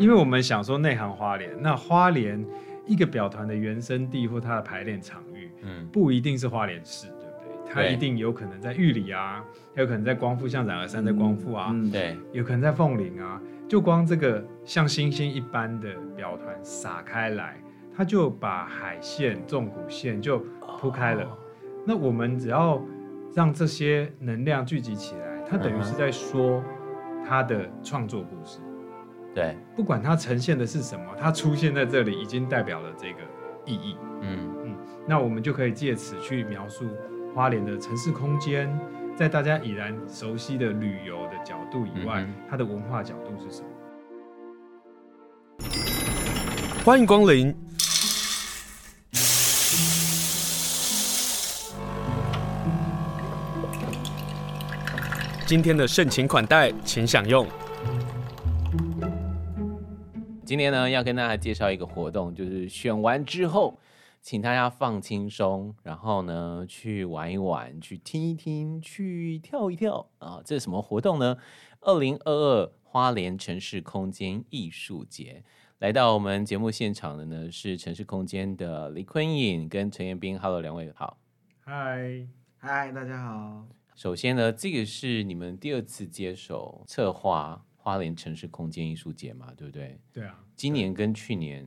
因为我们想说内行花莲，那花莲一个表团的原生地或它的排练场域，嗯，不一定是花莲市，对不对？它一定有可能在玉里啊，有可能在光复，像冉而山在光复啊，嗯，对，有可能在凤林啊。就光这个像星星一般的表团撒开来，它就把海线、纵谷线就铺开了。Oh. 那我们只要让这些能量聚集起来，它等于是在说它的创作故事。对，不管它呈现的是什么，它出现在这里已经代表了这个意义。嗯嗯，那我们就可以借此去描述花莲的城市空间。在大家已然熟悉的旅游的角度以外，嗯、它的文化角度是什么？欢迎光临。今天的盛情款待，请享用。今天呢，要跟大家介绍一个活动，就是选完之后。请大家放轻松，然后呢，去玩一玩，去听一听，去跳一跳啊！这是什么活动呢？二零二二花莲城市空间艺术节，来到我们节目现场的呢是城市空间的李坤颖跟陈彦斌。Hello，两位好。嗨嗨，大家好。首先呢，这个是你们第二次接手策划花莲城市空间艺术节嘛？对不对？对啊。今年跟去年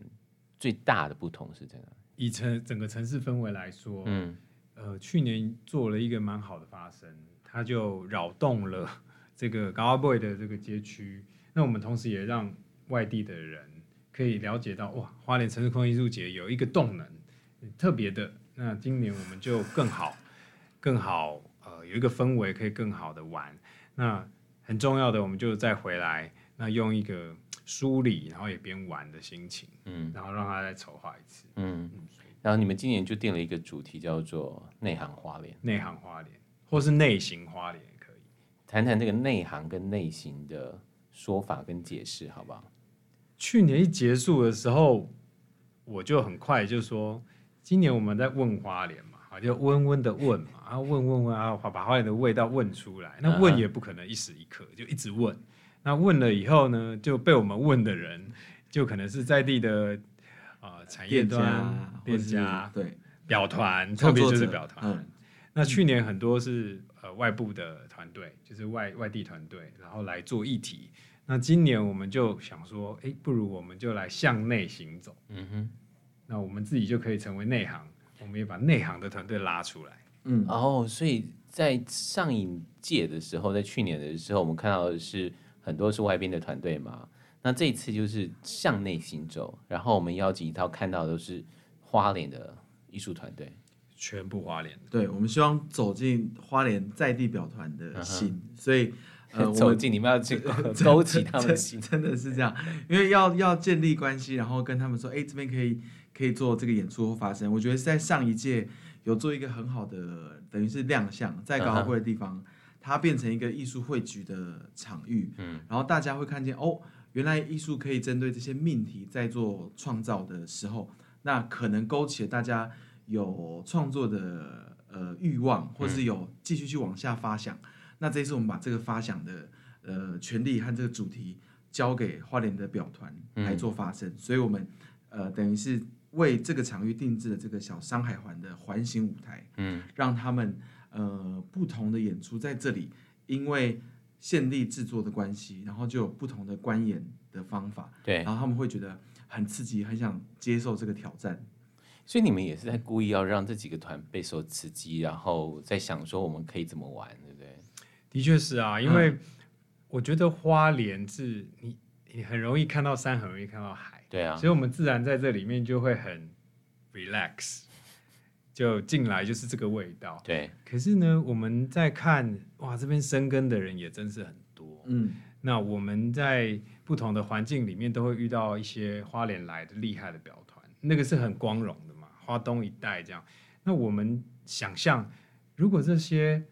最大的不同是在哪？以城整个城市氛围来说，嗯，呃，去年做了一个蛮好的发生，它就扰动了 这个高阿贝的这个街区。那我们同时也让外地的人可以了解到，哇，花莲城市空间艺术节有一个动能，特别的。那今年我们就更好，更好，呃，有一个氛围可以更好的玩。那很重要的，我们就再回来，那用一个。梳理，然后也边玩的心情，嗯，然后让他再筹划一次，嗯，然后你们今年就定了一个主题，叫做“内行花莲”，内行花莲，或是内行花莲也可以。谈谈这个内行跟内行的说法跟解释，好不好？去年一结束的时候，我就很快就说，今年我们在问花莲嘛，啊，就温温的问嘛，然后问问问啊，把把花莲的味道问出来。那问也不可能一时一刻，就一直问。那问了以后呢，就被我们问的人，就可能是在地的啊、呃、产业端店家，对表团，特别就是表团。嗯、那去年很多是呃外部的团队，就是外外地团队，然后来做议题。那今年我们就想说，哎，不如我们就来向内行走。嗯哼，那我们自己就可以成为内行，我们也把内行的团队拉出来。嗯，哦，所以在上影届的时候，在去年的时候，我们看到的是。很多是外边的团队嘛，那这一次就是向内行走，然后我们邀请到看到的都是花莲的艺术团队，全部花莲。对，我们希望走进花莲在地表团的心，嗯、所以呃，走进你们要去 勾起他们的心，真的是这样，因为要要建立关系，然后跟他们说，哎，这边可以可以做这个演出或发生。我觉得在上一届有做一个很好的，等于是亮相在高会的地方。嗯它变成一个艺术汇聚的场域，嗯，然后大家会看见哦，原来艺术可以针对这些命题在做创造的时候，那可能勾起了大家有创作的呃欲望，或是有继续去往下发想。嗯、那这次我们把这个发想的呃权利和这个主题交给花莲的表团来做发声，嗯、所以我们呃等于是为这个场域定制了这个小山海环的环形舞台，嗯，让他们。呃，不同的演出在这里，因为现地制作的关系，然后就有不同的观演的方法，对，然后他们会觉得很刺激，很想接受这个挑战。所以你们也是在故意要让这几个团备受刺激，然后在想说我们可以怎么玩，对不对？的确是啊，因为我觉得花莲是你你很容易看到山，很容易看到海，对啊，所以我们自然在这里面就会很 relax。就进来就是这个味道，对。可是呢，我们在看哇，这边生根的人也真是很多，嗯。那我们在不同的环境里面都会遇到一些花莲来的厉害的表团，那个是很光荣的嘛，花东一带这样。那我们想象，如果这些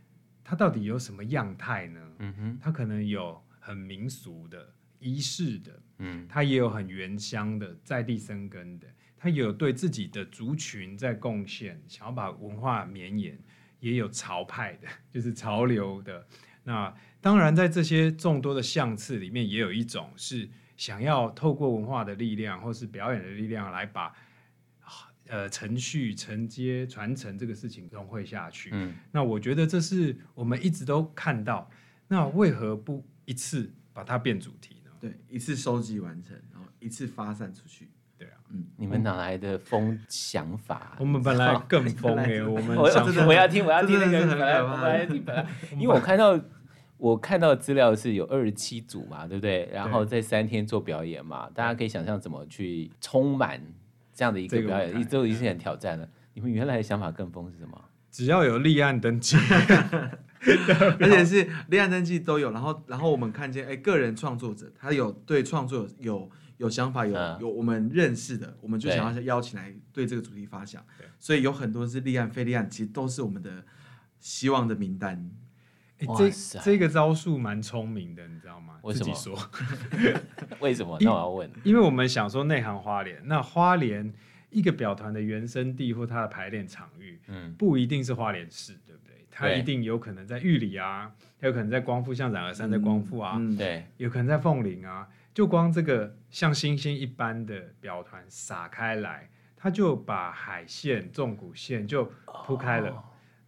它到底有什么样态呢？嗯哼，它可能有很民俗的仪式的，嗯，它也有很原乡的在地生根的。他有对自己的族群在贡献，想要把文化绵延，也有潮派的，就是潮流的。那当然，在这些众多的相次里面，也有一种是想要透过文化的力量或是表演的力量来把呃程序承接传承这个事情融汇下去。嗯，那我觉得这是我们一直都看到，那为何不一次把它变主题呢？对，一次收集完成，然后一次发散出去。嗯，你们哪来的疯想法？我们本来更 疯哎，我们我我要听我要听那个本来本来本来，因为我看到我看到资料是有二十七组嘛，对不对？然后在三天做表演嘛，大家可以想象怎么去充满这样的一个表演，都已经很挑战了。你们原来的想法更疯是什么？只要有立案登记，而且是立案登记都有，然后然后我们看见哎，个人创作者他有对创作有。有想法有有我们认识的，我们就想要邀请来对这个主题发想，所以有很多是立案非立案，其实都是我们的希望的名单。这这个招数蛮聪明的，你知道吗？为什么说？为什么？那我要问，因为我们想说内行花莲，那花莲一个表团的原生地或它的排练场域，嗯，不一定是花莲市，对不对？它一定有可能在玉里啊，有可能在光复，像冉而山在光复啊，对，有可能在凤林啊。就光这个像星星一般的表团撒开来，它就把海线、纵谷线就铺开了。Oh.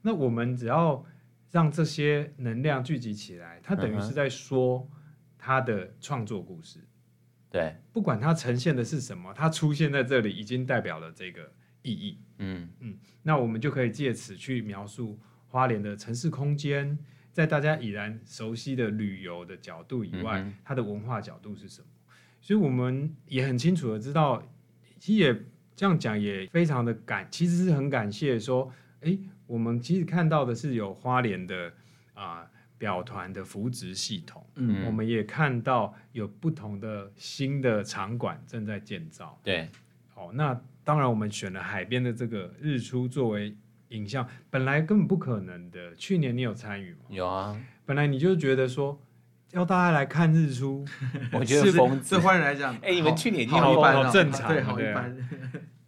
那我们只要让这些能量聚集起来，它等于是在说它的创作故事。对、uh-huh.，不管它呈现的是什么，它出现在这里已经代表了这个意义。嗯嗯，那我们就可以借此去描述花莲的城市空间。在大家已然熟悉的旅游的角度以外，嗯，它的文化角度是什么？所以我们也很清楚的知道，其实也这样讲也非常的感，其实是很感谢说，哎，我们其实看到的是有花莲的啊、呃、表团的扶植系统，嗯，我们也看到有不同的新的场馆正在建造，对，好，那当然我们选了海边的这个日出作为。影像本来根本不可能的。去年你有参与吗？有啊。本来你就觉得说要大家来看日出，我觉得疯子。对华人来讲，哎，你们去年好一般，好正常，对，好一般。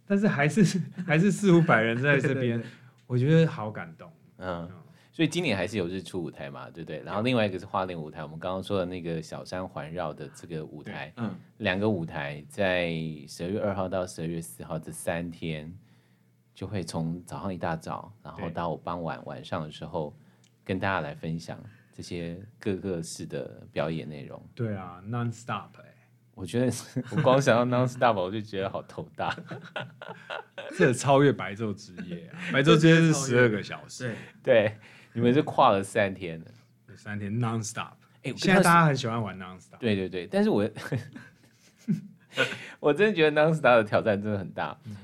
但是还是还是四五百人在这边，我觉得好感动。嗯，所以今年还是有日出舞台嘛，对不对？然后另外一个是花莲舞台，我们刚刚说的那个小山环绕的这个舞台，嗯，两个舞台在十二月二号到十二月四号这三天。就会从早上一大早，然后到傍晚晚上的时候，跟大家来分享这些各个式的表演内容。对啊，non stop 哎、欸，我觉得我光想到 non stop，我就觉得好头大。这超越白昼之夜啊！白昼之夜是十二个小时，对，对，你们是跨了三天的，三天 non stop。哎，现在大家很喜欢玩 non stop。对对对，但是我 我真的觉得 non stop 的挑战真的很大。嗯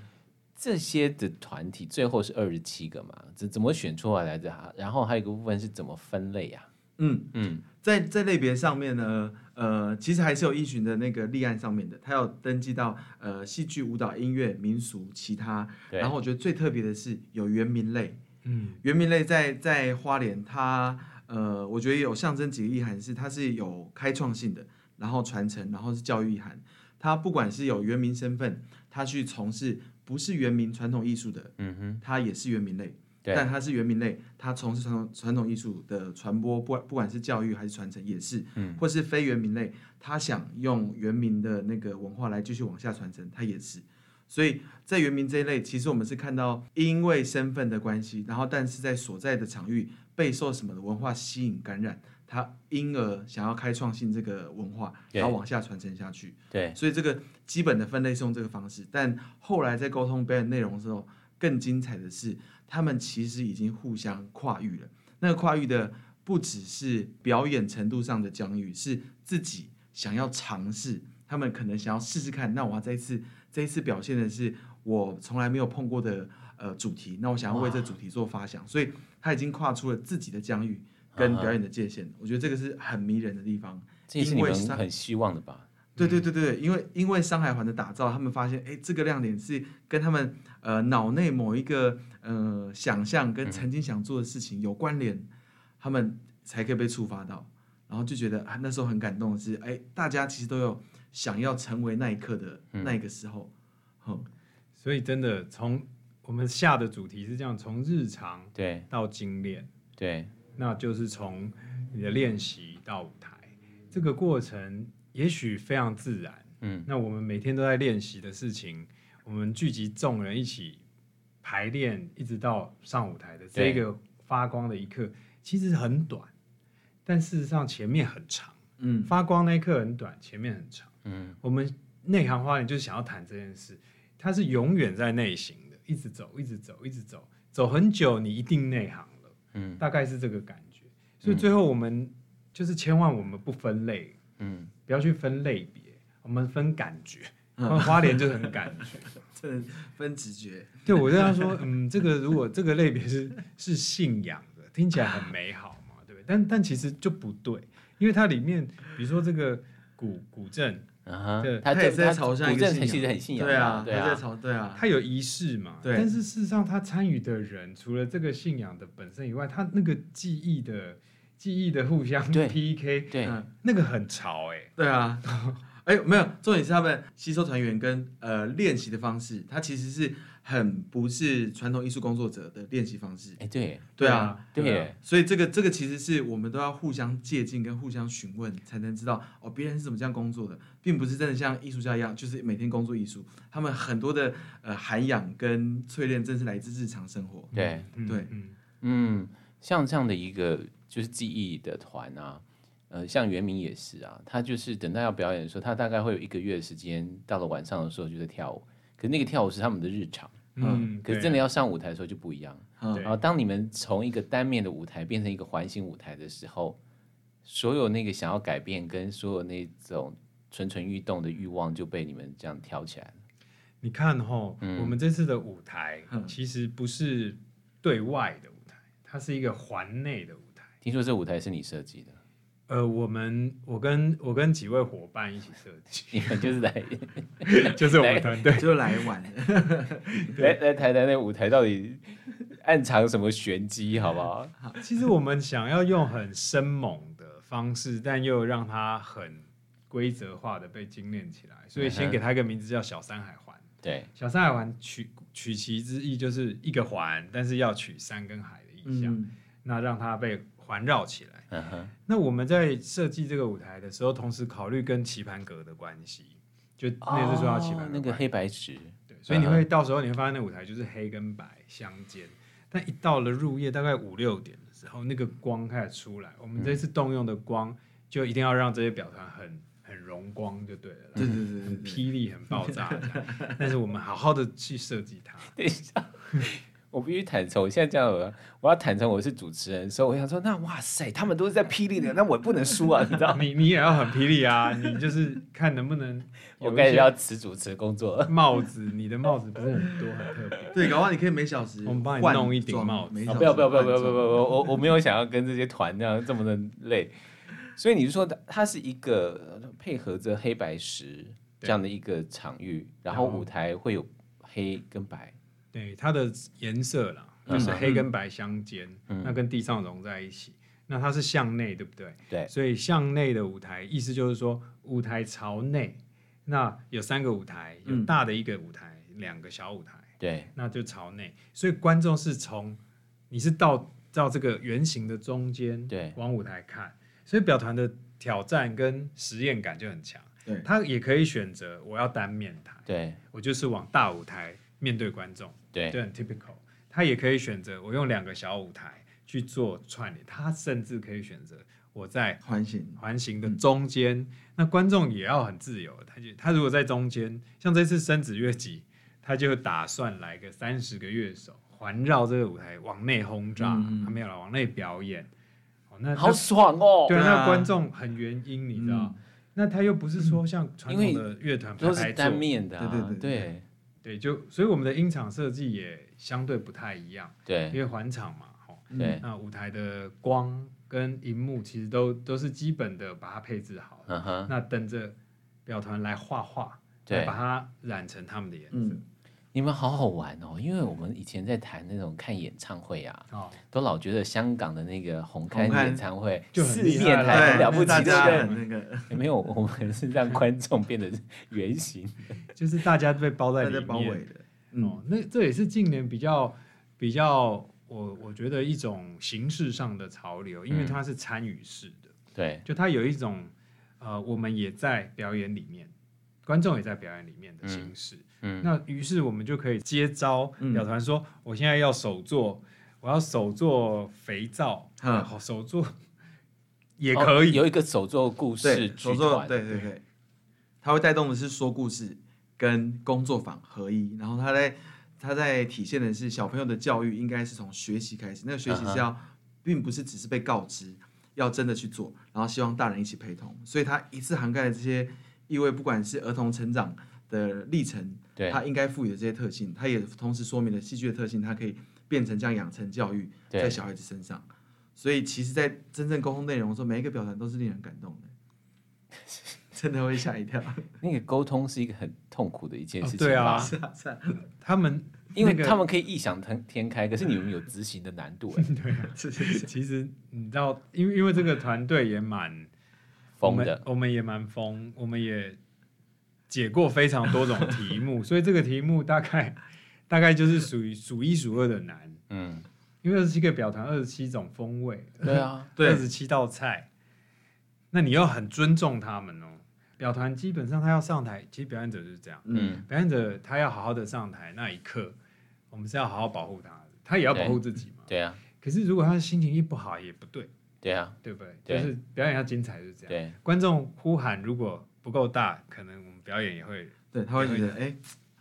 这些的团体最后是二十七个嘛？怎怎么选出来来的？然后还有一个部分是怎么分类呀、啊？嗯嗯，在在类别上面呢，呃，其实还是有依循的那个立案上面的，他有登记到呃戏剧、舞蹈、音乐、民俗、其他。然后我觉得最特别的是有原民类，嗯，原民类在在花莲，它呃，我觉得有象征几个意涵，是它是有开创性的，然后传承，然后是教育意涵。它不管是有原民身份，他去从事。不是原民传统艺术的，嗯哼，他也是原民类，但他是原民类，他从事传统传统艺术的传播，不不管是教育还是传承，也是，嗯，或是非原民类，他想用原民的那个文化来继续往下传承，他也是。所以在原民这一类，其实我们是看到因为身份的关系，然后但是在所在的场域备受什么的文化吸引感染。他因而想要开创性这个文化，然后往下传承下去。对，所以这个基本的分类是用这个方式。但后来在沟通表演内容的时候，更精彩的是，他们其实已经互相跨域了。那个跨域的不只是表演程度上的疆域，是自己想要尝试。他们可能想要试试看，那我要这一次这一次表现的是我从来没有碰过的呃主题，那我想要为这主题做发想，所以他已经跨出了自己的疆域。跟表演的界限，uh -huh. 我觉得这个是很迷人的地方。这也是你们很希望的吧？对对对对，因为因为山海环的打造，他们发现，哎，这个亮点是跟他们呃脑内某一个呃想象跟曾经想做的事情有关联，嗯，他们才可以被触发到，然后就觉得啊，那时候很感动的是，哎，大家其实都有想要成为那一刻的那个时候，嗯，所以真的从我们下的主题是这样，从日常对。到精炼。对。那就是从你的练习到舞台这个过程，也许非常自然。嗯，那我们每天都在练习的事情，我们聚集众人一起排练，一直到上舞台的这个发光的一刻，其实很短，但事实上前面很长。嗯，发光那一刻很短，前面很长。嗯，我们内行花园就是想要谈这件事，它是永远在内行的，一直走，一直走，一直走，走很久，你一定内行了。嗯，大概是这个感觉。所以最后我们就是千万我们不分类，嗯，不要去分类别，我们分感觉。花莲就是很感觉，这分直觉。对，我就他说，嗯，这个如果这个类别是是信仰的，听起来很美好嘛，对不对？但但其实就不对。因为它里面，比如说这个古古镇，啊对他也是在朝向一个信仰，其实很信仰，对啊，对他在朝，对啊，他有仪式嘛，对。但是事实上，他参与的人除了这个信仰的本身以外，他那个记忆的记忆的互相 PK，对，那个很潮哎，对啊，哎，没有，重点是他们吸收团员跟呃练习的方式，他其实是。很不是传统艺术工作者的练习方式，哎，对，对啊，对，所以这个这个其实是我们都要互相借鉴跟互相询问，才能知道哦，别人是怎么这样工作的，并不是真的像艺术家一样，就是每天工作艺术，他们很多的呃涵养跟淬炼，正是来自日常生活。对，对，嗯嗯，像这样的一个就是记忆的团啊，呃，像袁明也是啊，他就是等到要表演的时候，他大概会有一个月的时间，到了晚上的时候就在跳舞。可是那个跳舞是他们的日常，嗯，可是真的要上舞台的时候就不一样。嗯，然后当你们从一个单面的舞台变成一个环形舞台的时候，所有那个想要改变跟所有那种蠢蠢欲动的欲望就被你们这样挑起来了。你看哈，嗯，我们这次的舞台其实不是对外的舞台，它是一个环内的舞台。听说这舞台是你设计的？呃，我们我跟我跟几位伙伴一起设计，你们就是来，就是我们团队就来玩，来来谈谈那舞台到底暗藏什么玄机，好不好？好，其实我们想要用很生猛的方式，但又让它很规则化的被精炼起来，所以先给它一个名字叫小山海环。对，小山海环取取其之意就是一个环，但是要取山跟海的意象，嗯、那让它被环绕起来。Uh. 那我们在设计这个舞台的时候，同时考虑跟棋盘格的关系，就那次说到棋盘、oh, 那个黑白纸，对，所以你会、uh. 到时候你会发现那舞台就是黑跟白相间，但一到了入夜大概五六点的时候，那个光开始出来，我们这次动用的光就一定要让这些表团很很荣光就对了，对对对，很霹雳很爆炸，但是我们好好的去设计它。等一下。我必须坦诚，我现在这样，我要坦诚我是主持人，所以我想说，那哇塞，他们都是在霹雳的，那我不能输啊，你知道？你你也要很霹雳啊，你就是看能不能。我开始要辞主持工作。帽子，你的帽子不是很多，很特别。对，搞不好你可以每小时我们帮你弄一顶帽子。不要不要不要不要不要不要！我我没有想要跟这些团那样这么的累，所以你是说它是一个配合着黑白石这样的一个场域，然后舞台会有黑跟白。对它的颜色啦，就是黑跟白相间，嗯、那跟地上融在一起。嗯、那它是向内，对不对？对。所以向内的舞台，意思就是说舞台朝内。那有三个舞台，有大的一个舞台，嗯、两个小舞台。对。那就朝内，所以观众是从你是到到这个圆形的中间，对，往舞台看。所以表团的挑战跟实验感就很强。对。他也可以选择我要单面台，对我就是往大舞台面对观众。对，就很 typical。他也可以选择我用两个小舞台去做串联，他甚至可以选择我在环形环形的中间，嗯、那观众也要很自由。他就他如果在中间，像这次生子乐集，他就打算来个三十个乐手环绕这个舞台往内轰炸，嗯、他没有了往内表演。哦，那好爽哦！对，那观众很原因，你知道？嗯、那他又不是说像传统的乐团都是单面的、啊，对对对对。对对，就所以我们的音场设计也相对不太一样。对，因为环场嘛，吼。对。那舞台的光跟荧幕其实都都是基本的，把它配置好。嗯哼。那等着表团来画画，对，来把它染成他们的颜色。嗯。你们好好玩哦，因为我们以前在谈那种看演唱会啊，哦，都老觉得香港的那个红磡演唱会就四面台很了不起，对不对？也 没有，我们是让观众变得圆形，就是大家被包在里面。包围的。哦，那这也是近年比较比较，我我觉得一种形式上的潮流，因为它是参与式的，对，就它有一种呃，我们也在表演里面，观众也在表演里面的形式。嗯，那于是我们就可以接招，嗯。表团说，我现在要手做，我要手做肥皂，嗯好手做也可以。哦有一个手做故事手作，团，对对。对，他会带动的是说故事跟工作坊合一，然后他在他在体现的是小朋友的教育应该是从学习开始，那个学习是要，并不是只是被告知，要真的去做，然后希望大人一起陪同，所以它一次涵盖了这些意味，不管是儿童成长的历程，对，它应该赋予的这些特性，它也同时说明了戏剧的特性，它可以变成这样养成教育在小孩子身上。所以，其实，在真正沟通内容的时候，每一个表达都是令人感动的，真的会吓一跳。那个沟通是一个很痛苦的一件事情，哦对啊是啊，是啊，他们因为他们可以异想天天开，可是你们有执行的难度哎，对啊，是是是，其实你知道，因为因为这个团队也蛮疯的，我们也蛮疯，我们也解过非常多种题目，所以这个题目大概大概就是属于数一数二的难，嗯，因为二十七个表团，二十七种风味，对啊，对。二十七道菜，那你要很尊重他们哦。表团基本上他要上台，其实表演者就是这样，嗯，表演者他要好好的上台那一刻，我们是要好好保护他的，他也要保护自己嘛。对。啊，可是如果他的心情一不好也不对，对啊，对不对？对。就是表演要精彩就是这样。对，观众呼喊如果不够大，可能表演也会对，他会觉得，哎，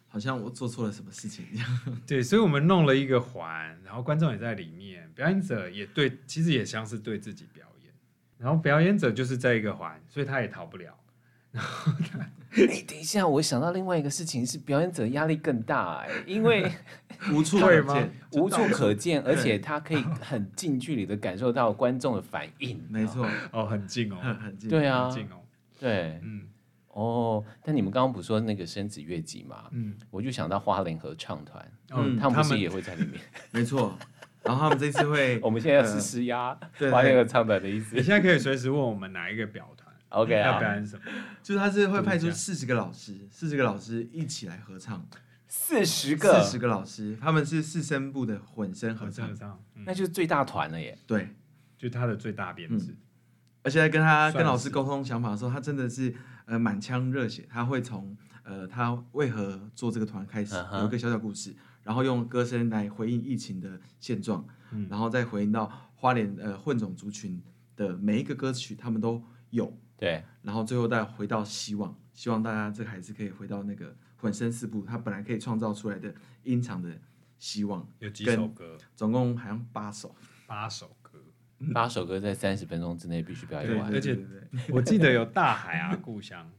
好像我做错了什么事情一样。对，所以我们弄了一个环，然后观众也在里面，表演者也对，其实也像是对自己表演，然后表演者就是在一个环，所以他也逃不了。哎，等一下，我想到另外一个事情是表演者压力更大哎，因为 无处可见，无处可见，而且他可以很近距离的感受到观众的反应，没错，哦，很近哦，很近。对啊很，近哦，对，嗯哦，但你们刚刚不是说那个生子月季嘛，嗯，我就想到花莲合唱团，他们不是也会在里面？没错。然后他们这次会，我们现在是施压对花莲合唱团的意思你。现在可以随时问我们哪一个表团 OK 要啊表，演什么，就是他是会派出四十个老师，四十个老师一起来合唱，四十个，四十个老师，他们是四声部的混声合唱合唱，嗯那就是最大团了耶。对。就他的最大编制，而且在跟他跟老师沟通想法的时候，他真的是呃满腔热血，他会从呃他为何做这个团开始有一个小小故事，然后用歌声来回应疫情的现状，嗯然后再回应到花莲呃混种族群的每一个歌曲，他们都有，对，然后最后再回到希望，希望大家这个孩子可以回到那个混声四部，他本来可以创造出来的音场的希望，有几首歌，总共好像八首，八首。歌，八首歌在三十分钟之内必须表演完。而且我记得有大海啊，故乡，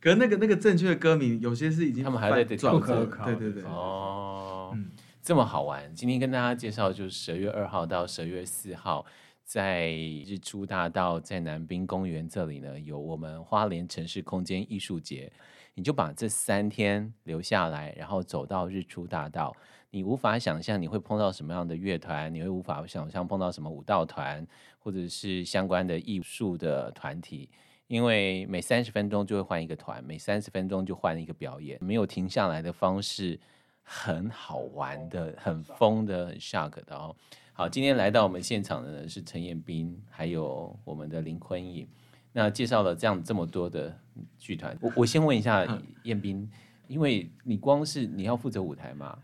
可是那个那个正确的歌名，有些是已经他们还在翻转不可过考对对对，哦，嗯。这么好玩！今天跟大家介绍，就是十二月二号到十二月四号，在日出大道在南滨公园这里呢，有我们花莲城市空间艺术节。你就把这三天留下来，然后走到日出大道。你无法想象你会碰到什么样的乐团，你会无法想象碰到什么舞蹈团，或者是相关的艺术的团体。因为每三十分钟就会换一个团，每三十分钟就换一个表演，没有停下来的方式，很好玩的，很疯的，很 shock 的哦。好，今天来到我们现场的呢是陈彦斌，还有我们的林坤颖。那介绍了这样这么多的剧团，我我先问一下彦斌，因为你光是你要负责舞台嘛，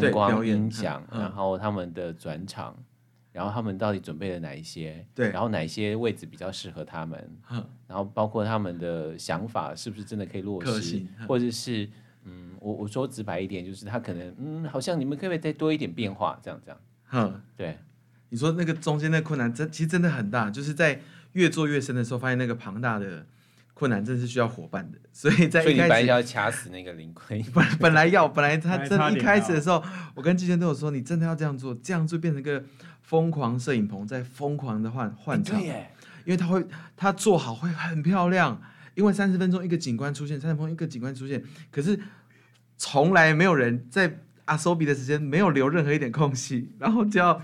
灯光、音响，嗯然后他们的转场，然后他们到底准备了哪一些？对然后哪些位置比较适合他们？哼然后包括他们的想法是不是真的可以落实，嗯或者是嗯，我我说直白一点，就是他可能嗯，好像你们可不可以再多一点变化？这样这样，嗯，对，你说那个中间的困难真其实真的很大，就是在越做越深的时候，发现那个庞大的困难真是需要伙伴的，所以在一开始所以你本来要掐死那个林坤，本本来要本来他真一开始的时候，我跟季萱都有说，你真的要这样做，这样就变成一个疯狂摄影棚在疯狂的换换场。因为他会他做好会很漂亮，因为三十分钟一个景观出现，三十分钟一个景观出现，可是从来没有人在阿苏比的时间没有留任何一点空隙，然后就要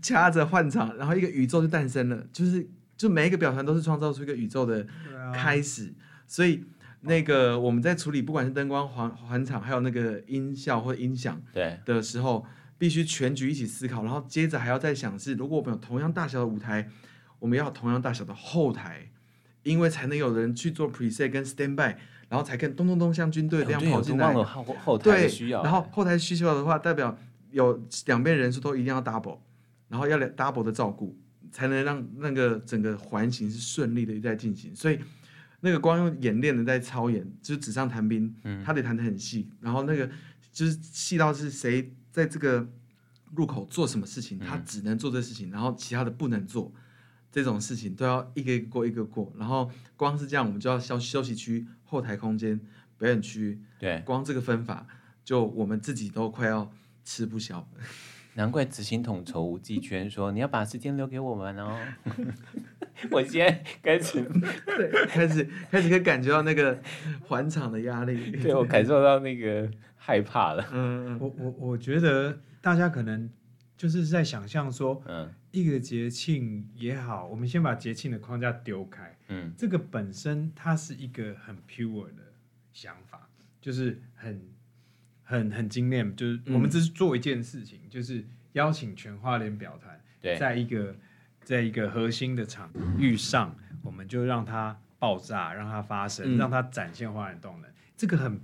掐着换场，然后一个宇宙就诞生了，就是就每一个表团都是创造出一个宇宙的开始，所以那个我们在处理不管是灯光环环场，还有那个音效或音响对，的时候，必须全局一起思考，然后接着还要再想是，如果我们有同样大小的舞台，我们要有同样大小的后台，因为才能有人去做 preset 跟 standby，然后才可以咚咚咚像军队这样跑进来。后后台的需要。然后后台需求的话，代表有两边人数都一定要 double，然后要 double 的照顾，才能让那个整个环形是顺利的在进行。所以那个光用演练的在操演，就是纸上谈兵，嗯，他得谈的很细，然后那个就是细到是谁在这个。入口做什么事情，他只能做这事情，嗯、然后其他的不能做，这种事情都要一个一个过一个过。然后光是这样，我们就要休休息区、后台空间、表演区，对，光这个分法，就我们自己都快要吃不消。难怪执行统筹吴继娟说：“你要把时间留给我们哦。” 我现在开始，对，开 始开始可以感觉到那个环场的压力，对，我感受到那个害怕了。嗯，我我我觉得。大家可能就是在想象说，嗯，一个节庆也好，我们先把节庆的框架丢开，嗯，这个本身它是一个很 pure 的想法，就是很很很精炼，就是我们只是做一件事情，嗯、就是邀请全花莲表团，在一个在一个核心的场域上，我们就让它爆炸，让它发生，嗯、让它展现花莲动能，这个很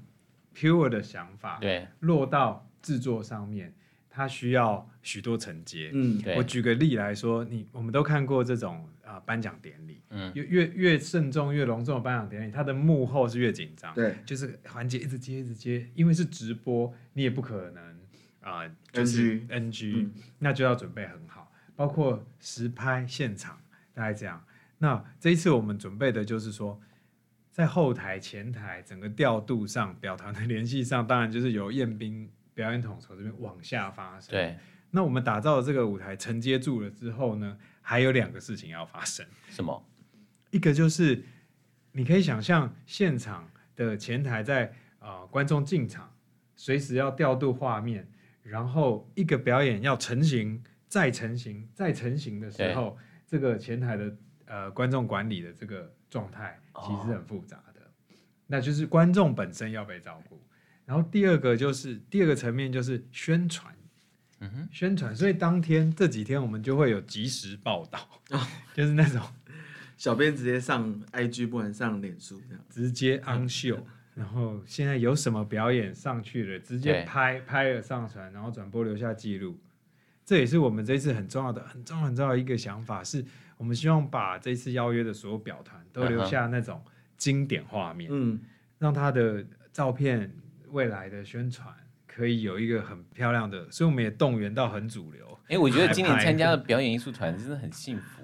pure 的想法，对，落到制作上面。它需要许多承接。嗯，我举个例来说，你我们都看过这种啊颁奖典礼，嗯，越越越慎重越隆重的颁奖典礼，它的幕后是越紧张，对，就是环节一直接一直接，因为是直播，你也不可能啊、呃、就是 NG 那就要准备很好，包括实拍现场大概这样。那这一次我们准备的就是说，在后台前台整个调度上，表堂的联系上，当然就是由彦斌。表演统筹这边往下发生，对。那我们打造的这个舞台承接住了之后呢，还有两个事情要发生。什么？一个就是你可以想象现场的前台在啊、呃、观众进场，随时要调度画面，然后一个表演要成型、再成型、再成型的时候，这个前台的呃观众管理的这个状态其实很复杂的，哦、那就是观众本身要被照顾。然后第二个就是第二个层面就是宣传，嗯哼，宣传。所以当天这几天我们就会有及时报道，哦、就是那种小编直接上 IG，不能上脸书这样，直接 on show。然后现在有什么表演上去了，直接拍拍了上传，然后转播留下记录。这也是我们这次很重要的、很重要、很重要的一个想法，是我们希望把这次邀约的所有表团都留下那种经典画面，嗯，让他的照片。未来的宣传可以有一个很漂亮的，所以我们也动员到很主流。哎、欸，我觉得今年参加的表演艺术团真的很幸福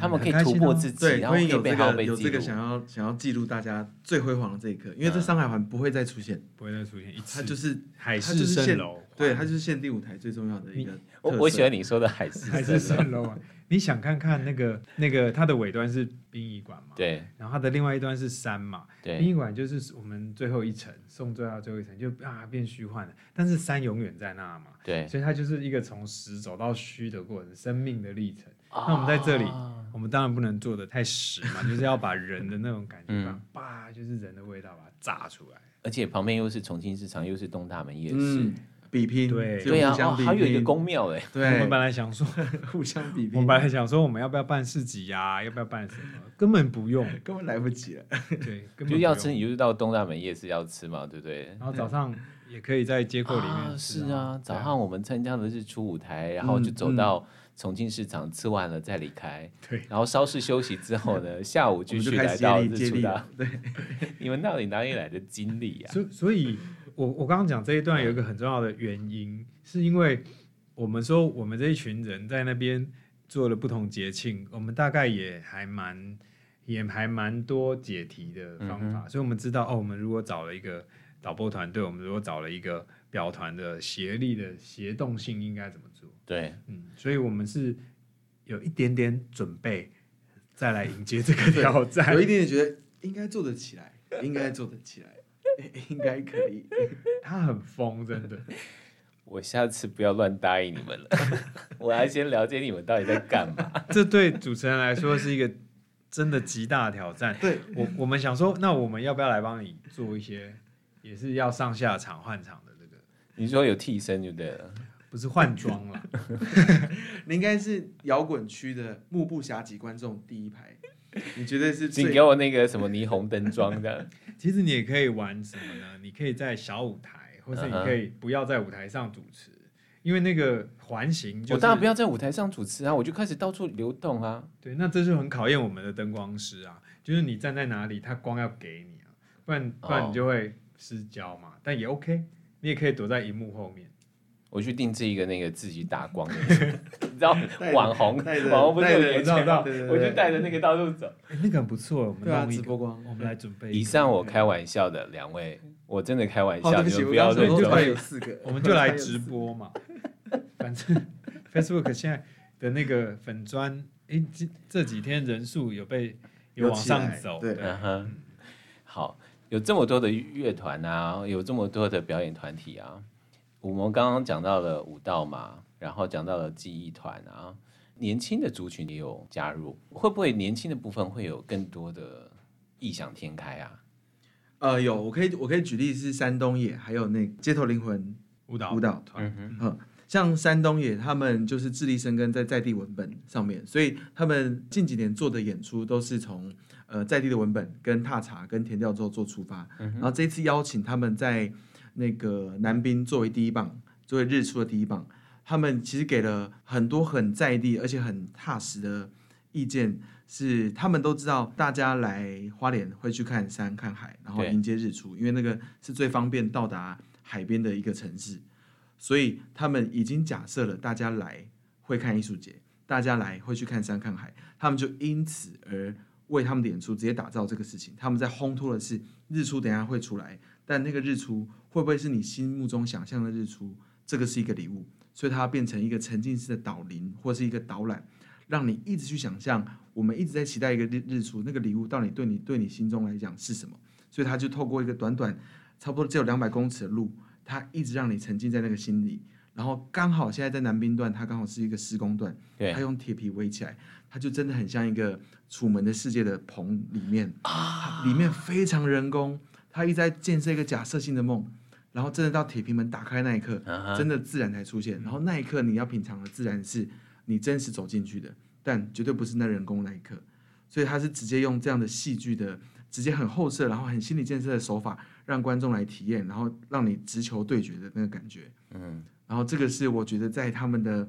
他们可以突破自己，对，然后可以被好好被有这个想要想要记录大家最辉煌的这一刻，因为这上海环不会再出现，不会再出现一次，它就是海市蜃楼，对，它就是限定舞台最重要的一个。我我喜欢你说的海市海市蜃楼啊。你想看看那个那个它的尾端是殡仪馆嘛？对，然后它的另外一端是山嘛？对，殡仪馆就是我们最后一层送最后最后一层就啊变虚幻了，但是山永远在那嘛？对，所以它就是一个从实走到虚的过程，生命的历程。哦、那我们在这里，我们当然不能做的太实嘛，就是要把人的那种感觉，把、嗯、就是人的味道把它炸出来。而且旁边又是重庆市场，又是东大门夜市。嗯比拼对对呀，还有一个公庙哎，对，我们本来想说 互相比拼，我们本来想说我们要不要办市集呀？要不要办什么？根本不用，根本来不及了。对，就要吃你就是到东大门夜市要吃嘛，对不对？然后早上也可以在街口里面吃。是啊，早上我们参加的是初舞台，然后就走到重庆市场吃完了再离开。对，然后稍事休息之后呢，下午继续来到日出大。对，你们到底哪里来的精力呀？所所以。我我刚刚讲这一段有一个很重要的原因，嗯、是因为我们说我们这一群人在那边做了不同节庆，我们大概也还蛮也还蛮多解题的方法，嗯、所以我们知道哦，我们如果找了一个导播团队，我们如果找了一个表团的协力的协动性应该怎么做？对，嗯，所以我们是有一点点准备再来迎接这个挑战，有一点点觉得应该做得起来，应该做得起来。应该可以，他很疯，真的。我下次不要乱答应你们了，我要先了解你们到底在干嘛。这对主持人来说是一个真的极大的挑战。对我，我们想说，那我们要不要来帮你做一些，也是要上下场换场的这个？你说有替身就对了，不是换装了。你应该是摇滚区的目不暇及观众第一排。你绝对是请最给我那个什么霓虹灯装的。其实你也可以玩什么呢？你可以在小舞台，或是你可以不要在舞台上主持，因为那个环形、就是，我当然不要在舞台上主持啊，我就开始到处流动啊。对，那这就很考验我们的灯光师啊，就是你站在哪里，他光要给你啊，不然不然你就会失焦嘛。哦、但也 OK，你也可以躲在荧幕后面。我去定制一个那个自己打光的，你知道网红网红不是有演唱到我就带着那个到处走。那个很不错，我们对啊，直播光，我们来准备。以上我开玩笑的，两位，我真的开玩笑，哦、你们不要认真。我有四个，我们就来直播嘛。反正 Facebook 现在的那个粉砖，哎、欸，这这几天人数有被有往上走。对，嗯哼。好，有这么多的乐团啊，有这么多的表演团体啊。我们刚刚讲到了舞蹈嘛，然后讲到了记忆团啊，年轻的族群也有加入，会不会年轻的部分会有更多的异想天开啊？呃，有，我可以我可以举例是山东野，还有那街头灵魂舞蹈舞蹈团，嗯，像山东野他们就是自力生根在在地文本上面，所以他们近几年做的演出都是从呃在地的文本跟踏查跟填调之后做出发，嗯、然后这次邀请他们在。那个南滨作为第一棒，作为日出的第一棒，他们其实给了很多很在地而且很踏实的意见，是他们都知道大家来花莲会去看山看海，然后迎接日出，因为那个是最方便到达海边的一个城市，所以他们已经假设了大家来会看艺术节，大家来会去看山看海，他们就因此而为他们的演出直接打造这个事情，他们在烘托的是日出等下会出来。但那个日出会不会是你心目中想象的日出？这个是一个礼物，所以它变成一个沉浸式的导林或是一个导览，让你一直去想象。我们一直在期待一个日日出，那个礼物到底对你对你心中来讲是什么？所以他就透过一个短短差不多只有两百公尺的路，他一直让你沉浸在那个心里。然后刚好现在在南滨段，它刚好是一个施工段，它用铁皮围起来，它就真的很像一个楚门的世界的棚里面啊，里面非常人工。它一直在建设一个假设性的梦，然后真的到铁皮门打开那一刻，uh huh. 真的自然才出现。然后那一刻你要品尝的自然是你真实走进去的，但绝对不是那人工那一刻。所以他是直接用这样的戏剧的，直接很后设，然后很心理建设的手法，让观众来体验，然后让你直球对决的那个感觉。嗯、uh，huh. 然后这个是我觉得在他们的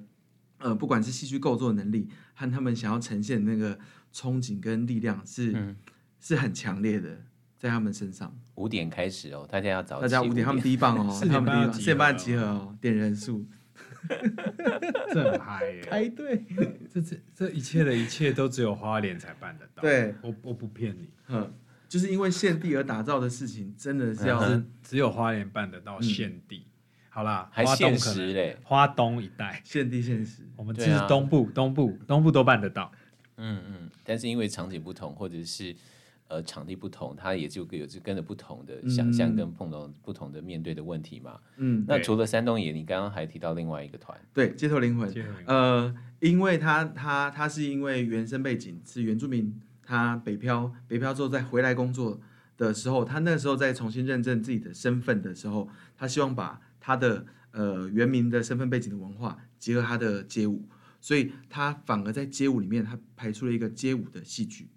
呃，不管是戏剧构作能力和他们想要呈现的那个憧憬跟力量是、uh. 是很强烈的。在他们身上，五点开始哦，大家要早。大家五点，他们第一棒哦，四点半四点半集合哦，点人数，这很嗨耶！排队，这这这一切的一切都只有花莲才办得到。对，我我不骗你，嗯，就是因为献地而打造的事情，真的是要只有花莲办得到。献地，好啦，还现实嘞，花东一带，现地现实，我们这是东部，东部，东部都办得到。嗯嗯，但是因为场景不同，或者是。呃，场地不同，它也就有就跟着不同的想象跟碰到不同的面对的问题嘛。嗯，那除了山东野，你刚刚还提到另外一个团，对，街头灵魂。呃，因为他他他是因为原生背景是原住民，他北漂北漂之后再回来工作的时候，他那时候在重新认证自己的身份的时候，他希望把他的呃原民的身份背景的文化结合他的街舞，所以他反而在街舞里面，他排出了一个街舞的戏剧。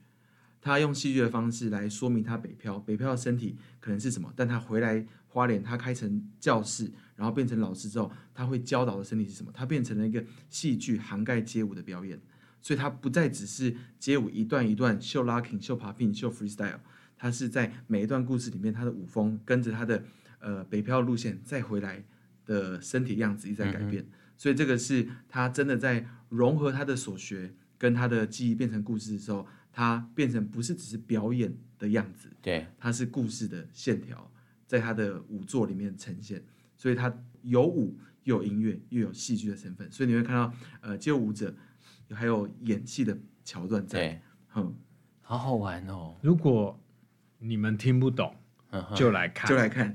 他用戏剧的方式来说明他北漂，北漂的身体可能是什么，但他回来花莲，他开成教室，然后变成老师之后，他会教导的身体是什么？他变成了一个戏剧涵盖街舞的表演，所以他不再只是街舞一段一段秀 locking、秀 popping、秀 freestyle，他是在每一段故事里面，他的舞风跟着他的呃北漂路线再回来的身体样子一直在改变，所以这个是他真的在融合他的所学跟他的记忆变成故事的时候。他变成不是只是表演的样子，对，他是故事的线条，在他的舞作里面呈现，所以他有舞又有音乐又有戏剧的成分，所以你会看到呃，街舞者还有演戏的桥段在，对，嗯，好好玩哦。如果你们听不懂，就来看，就来看，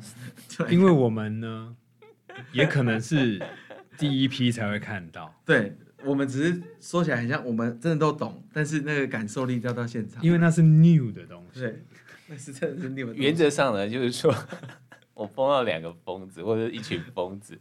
因为我们呢，也可能是第一批才会看到，对。我们只是说起来很像，我们真的都懂，但是那个感受力要到现场，因为那是 new 的东西。对，那是真的是 new 的。原则上呢，就是说 我封了两个疯子或者一群疯子，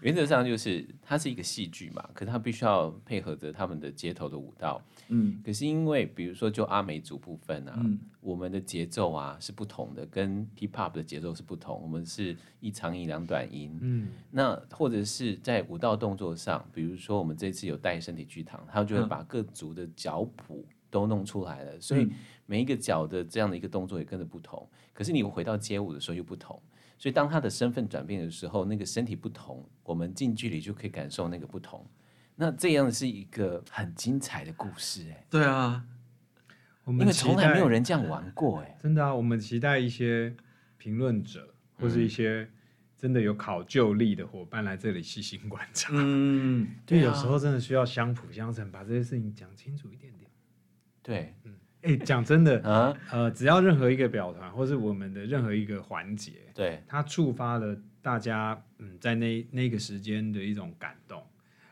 原则上就是它是一个戏剧嘛，可是它必须要配合着他们的街头的舞蹈。嗯，可是因为比如说就阿美族部分啊，嗯我们的节奏啊是不同的，跟 hip hop 的节奏是不同。我们是一长音两短音，嗯，那或者是在舞蹈动作上，比如说我们这次有带身体剧场，他就会把各族的脚谱都弄出来了，所以每一个脚的这样的一个动作也跟着不同。可是你回到街舞的时候又不同。所以，当他的身份转变的时候，那个身体不同，我们近距离就可以感受那个不同。那这样是一个很精彩的故事，哎，对啊，我们因为从来没有人这样玩过，哎，真的啊，我们期待一些评论者或是一些真的有考究力的伙伴来这里细心观察。嗯，对，啊。有时候真的需要相辅相成，把这些事情讲清楚一点点。对，哎，讲真的，啊，呃，只要任何一个表团，或是我们的任何一个环节，对，它触发了大家嗯在那那个时间的一种感动，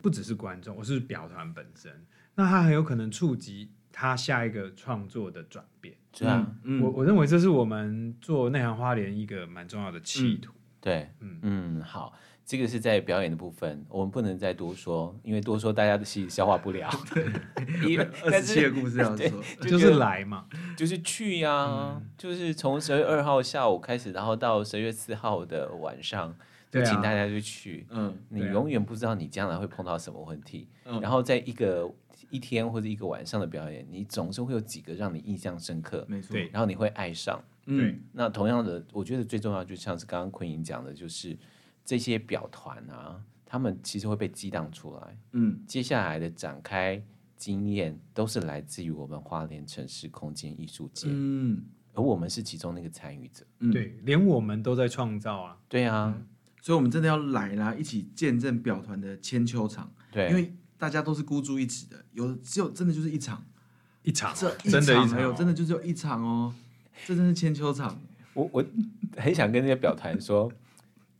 不只是观众，我是表团本身，那它很有可能触及他下一个创作的转变。是啊，嗯，我我认为这是我们做内涵花莲一个蛮重要的企图。对，嗯嗯，好，这个是在表演的部分，我们不能再多说，因为多说大家的戏消化不了。因为二十七个故事要对说，就是来嘛，就是去呀、就是从十月二号下午开始，然后到十月四号的晚上，就请大家就去。嗯啊你永远不知道你将来会碰到什么问题，嗯然后在一个一天或者一个晚上的表演，你总是会有几个让你印象深刻，没错，对然后你会爱上。嗯，那同样的，我觉得最重要就像是刚刚坤莹讲的，就是这些表团啊，他们其实会被激荡出来，嗯，接下来的展开经验都是来自于我们花莲城市空间艺术节，嗯，而我们是其中那个参与者。嗯，对，连我们都在创造啊。对啊，所以我们真的要来啦，一起见证表团的千秋场，对，因为大家都是孤注一掷的，有只有真的就是一场，一场这一真的一场，有真的就只有一场哦，这真是千秋场，我我很想跟那些表团说，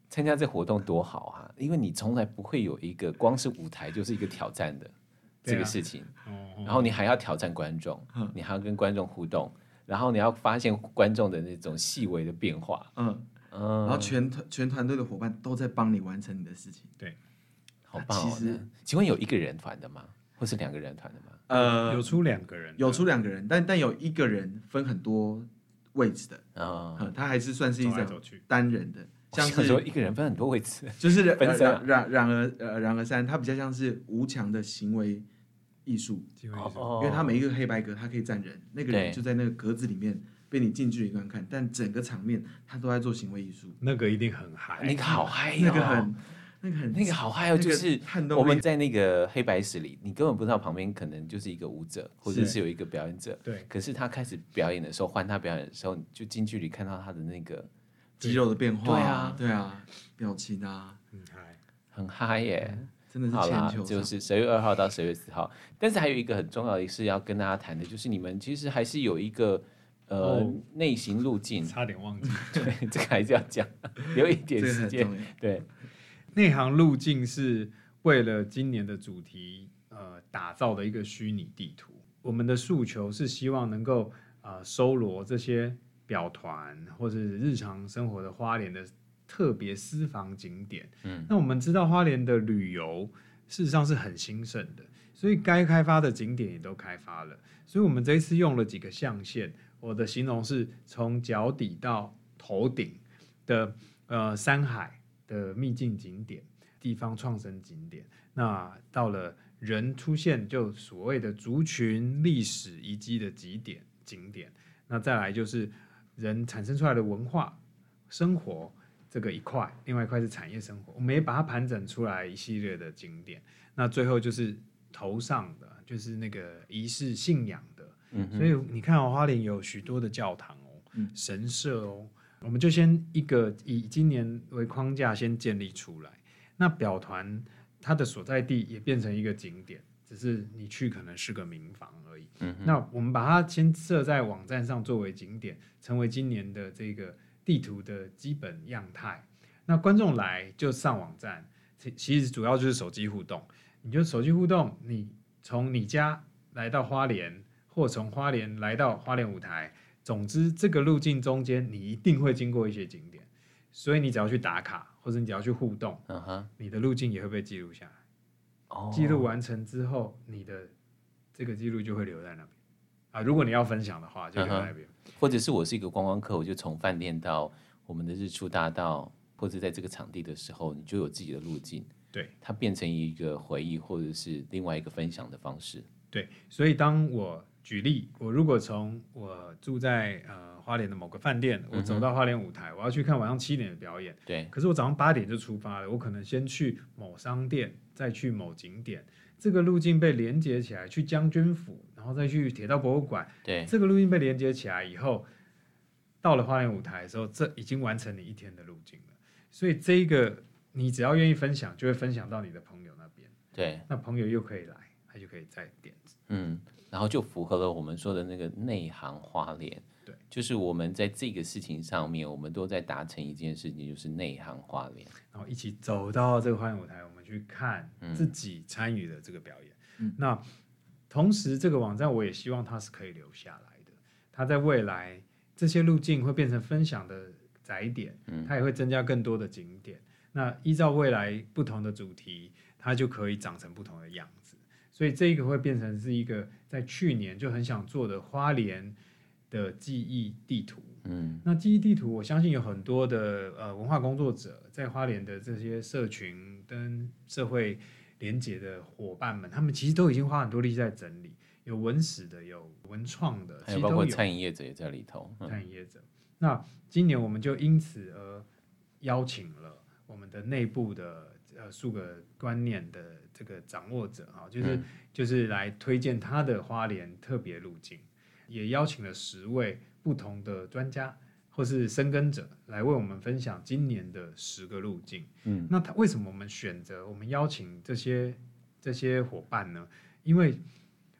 参加这活动多好啊！因为你从来不会有一个光是舞台就是一个挑战的这个事情，哦然后你还要挑战观众，你还要跟观众互动，然后你要发现观众的那种细微的变化，嗯，嗯，然后全团全团队的伙伴都在帮你完成你的事情，对。好棒哦！其实请问有一个人团的吗？或是两个人团的吗？呃，有出两个人，有出两个人，但但有一个人分很多位置的，啊、嗯，他还是算是一种。单人的，像我想说一个人分很多位置，就是 呃分身啊冉冉冉而呃然而三，它比较像是无强的行为艺术，因为它每一个黑白格，它可以站人，那个对。人就在那个格子里面被你近距离观看，但整个场面他都在做行为艺术，那个一定很嗨，那个好嗨、哦，那个很那个很那个好嗨哦，那个就是我们在那个黑白室里，你根本不知道旁边可能就是一个舞者，或者是。是有一个表演者。对，可是他开始表演的时候，换他表演的时候，你就近距离看到他的那个肌肉的变化，对啊对啊，表情啊，很嗨。很嗨耶。真的是好啦就是十月二号到十月四号，但是还有一个很重要的事要跟大家谈的，就是你们其实还是有一个呃哦。内行路径，差点忘记，对，这个还是要讲，留一点 这个时间，对，内行路径是为了今年的主题呃打造的一个虚拟地图。我们的诉求是希望能够呃收罗这些表团或者是日常生活的花莲的特别私房景点。嗯，那我们知道花莲的旅游事实上是很兴盛的，所以该开发的景点也都开发了。所以我们这一次用了几个象限，我的形容是从脚底到头顶的呃山海的秘境景点、地方创生景点。那到了人出现，就所谓的族群历史遗迹的几点景点。那再来就是人产生出来的文化生活。这个一块，另外一块是产业生活，我们也把它盘整出来一系列的景点。那最后就是头上的，就是那个仪式信仰的。嗯所以你看哦，花莲有许多的教堂哦，嗯神社哦，我们就先一个以今年为框架先建立出来。那表团它的所在地也变成一个景点，只是你去可能是个民房而已。嗯哼那我们把它先设在网站上作为景点，成为今年的这个地图的基本样态。那观众来就上网站，其其实主要就是手机互动。你就手机互动，你从你家来到花莲，或从花莲来到花莲舞台，总之这个路径中间你一定会经过一些景点，所以你只要去打卡，或者你只要去互动，嗯哼，你的路径也会被记录下来。哦，记录完成之后，你的这个记录就会留在那边啊。如果你要分享的话，就留在那边。或者是我是一个观光客，我就从饭店到我们的日出大道，或者在这个场地的时候，你就有自己的路径。对，它变成一个回忆，或者是另外一个分享的方式。对，所以当我举例，我如果从我住在呃花莲的某个饭店，我走到花莲舞台，我要去看晚上七点的表演。对，可是我早上八点就出发了，我可能先去某商店，再去某景点，这个路径被连接起来，去将军府，然后再去铁道博物馆。对，这个路径被连接起来以后，到了花莲舞台的时候，这已经完成你一天的路径了。所以这一个你只要愿意分享，就会分享到你的朋友那边。对，那朋友又可以来，他就可以再点。嗯，然后就符合了我们说的那个内行花脸。对，就是我们在这个事情上面，我们都在达成一件事情，就是内行花脸。然后一起走到这个花园舞台，我们去看自己参与的这个表演。嗯、那同时，这个网站我也希望它是可以留下来的。它在未来这些路径会变成分享的载点，它也会增加更多的景点。那依照未来不同的主题，它就可以长成不同的样子。所以这个会变成是一个在去年就很想做的花莲的记忆地图。嗯，那记忆地图，我相信有很多的呃文化工作者在花莲的这些社群跟社会连结的伙伴们，他们其实都已经花很多力气在整理，有文史的，有文创的，还有包括餐饮业者也在里头。嗯、餐饮业者，那今年我们就因此而邀请了我们的内部的呃数个观念的。这个掌握者啊，就是、嗯、就是来推荐他的花莲特别路径，也邀请了十位不同的专家或是深耕者来为我们分享今年的十个路径。嗯，那他为什么我们选择我们邀请这些这些伙伴呢？因为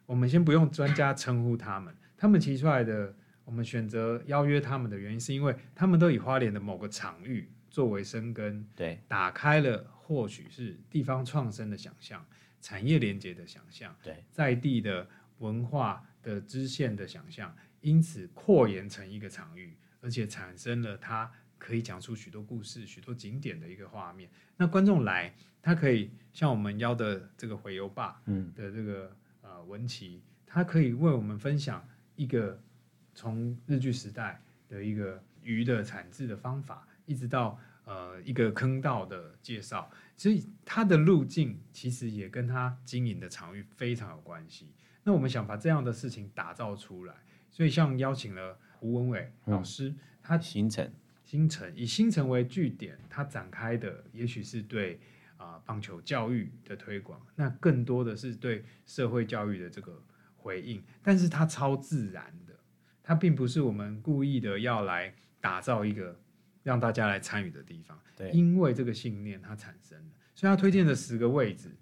我们先不用专家称呼他们，他们提出来的，我们选择邀约他们的原因，是因为他们都以花莲的某个场域作为生根，对，打开了。或许是地方创生的想象，产业连接的想象，对，在地的文化的支线的想象，因此扩延成一个场域，而且产生了它可以讲出许多故事、许多景点的一个画面。那观众来，他可以像我们邀的这个回游吧，嗯的这个呃文琪，他可以为我们分享一个从日据时代的一个鱼的产制的方法，一直到。呃，一个坑道的介绍，所以它的路径其实也跟它经营的场域非常有关系。那我们想把这样的事情打造出来，所以像邀请了胡文伟老师，嗯、他新城新城以新城为据点，他展开的也许是对啊、呃、棒球教育的推广，那更多的是对社会教育的这个回应。但是它超自然的，它并不是我们故意的要来打造一个。让大家来参与的地方，对，因为这个信念它产生了，所以他推荐的十个位置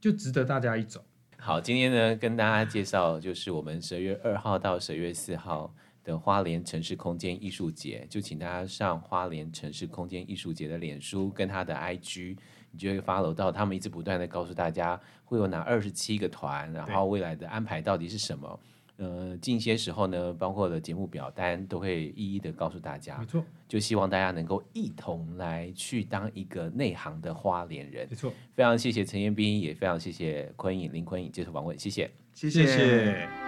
就值得大家一走。好，今天呢跟大家介绍就是我们十二月二号到十二月四号的花莲城市空间艺术节，就请大家上花莲城市空间艺术节的脸书跟他的 IG，你就会 follow 到他们一直不断的告诉大家会有哪二十七个团，然后未来的安排到底是什么。呃，近些时候呢，包括的节目表单都会一一的告诉大家。没错，就希望大家能够一同来去当一个内行的花莲人。没错，非常谢谢陈彦斌，也非常谢谢坤颖林坤颖接受访问，谢谢，谢谢。谢谢。